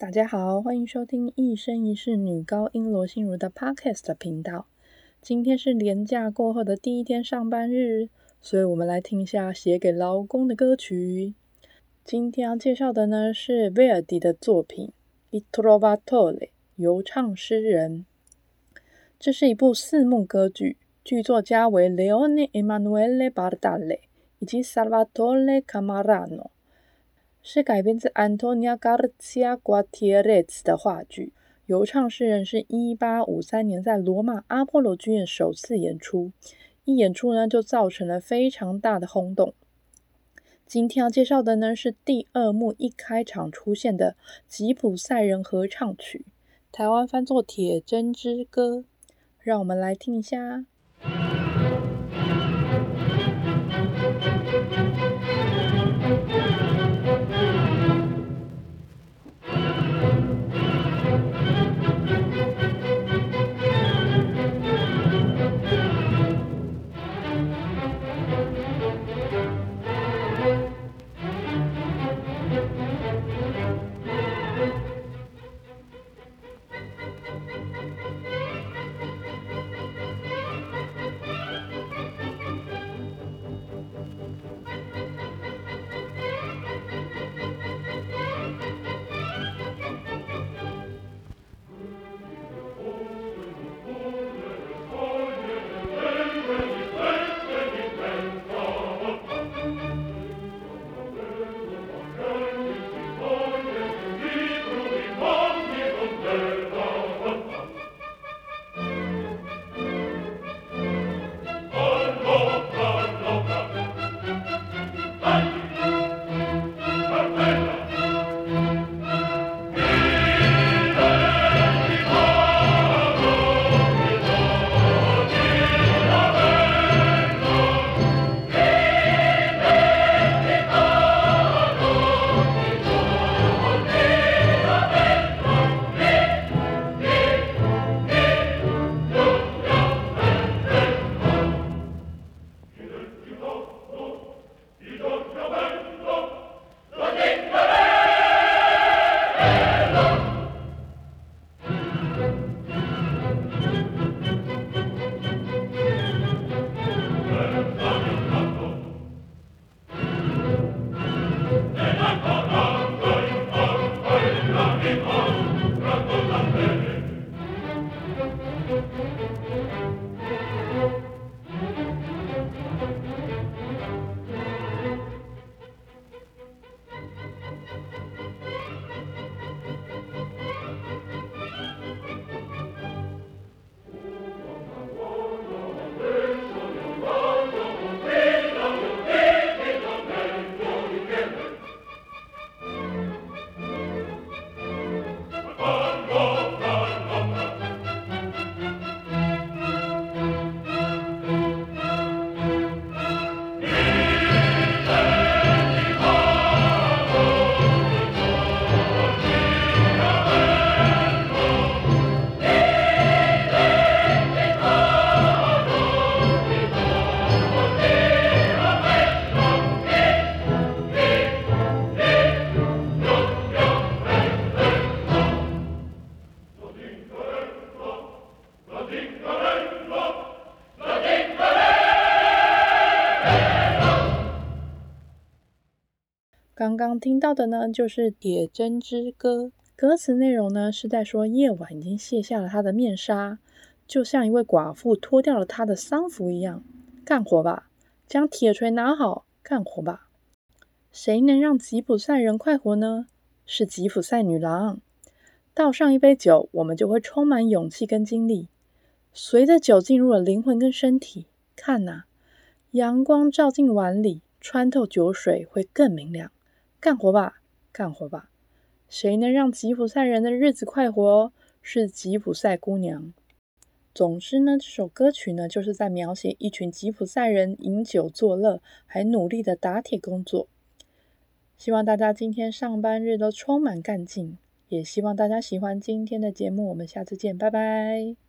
大家好，欢迎收听一生一世女高音罗心如的 Podcast 频道。今天是连假过后的第一天上班日，所以我们来听一下写给劳工的歌曲。今天要介绍的呢是威尔第的作品《I Trovatore》，游唱诗人。这是一部四幕歌剧，剧作家为 Leone Emanuele Bardale 以及 Salvatore Camarano。是改编自 Antonia Garcia Guatierrez 的话剧。游唱诗人是一八五三年在罗马阿波罗剧院首次演出，一演出呢就造成了非常大的轰动。今天要介绍的呢是第二幕一开场出现的吉普赛人合唱曲，台湾翻作《铁针之歌》，让我们来听一下。刚刚听到的呢，就是《铁针之歌》。歌词内容呢，是在说夜晚已经卸下了他的面纱，就像一位寡妇脱掉了她的丧服一样。干活吧，将铁锤拿好，干活吧。谁能让吉普赛人快活呢？是吉普赛女郎。倒上一杯酒，我们就会充满勇气跟精力。随着酒进入了灵魂跟身体，看呐，阳光照进碗里，穿透酒水，会更明亮。干活吧，干活吧！谁能让吉普赛人的日子快活？是吉普赛姑娘。总之呢，这首歌曲呢，就是在描写一群吉普赛人饮酒作乐，还努力的打铁工作。希望大家今天上班日都充满干劲，也希望大家喜欢今天的节目。我们下次见，拜拜。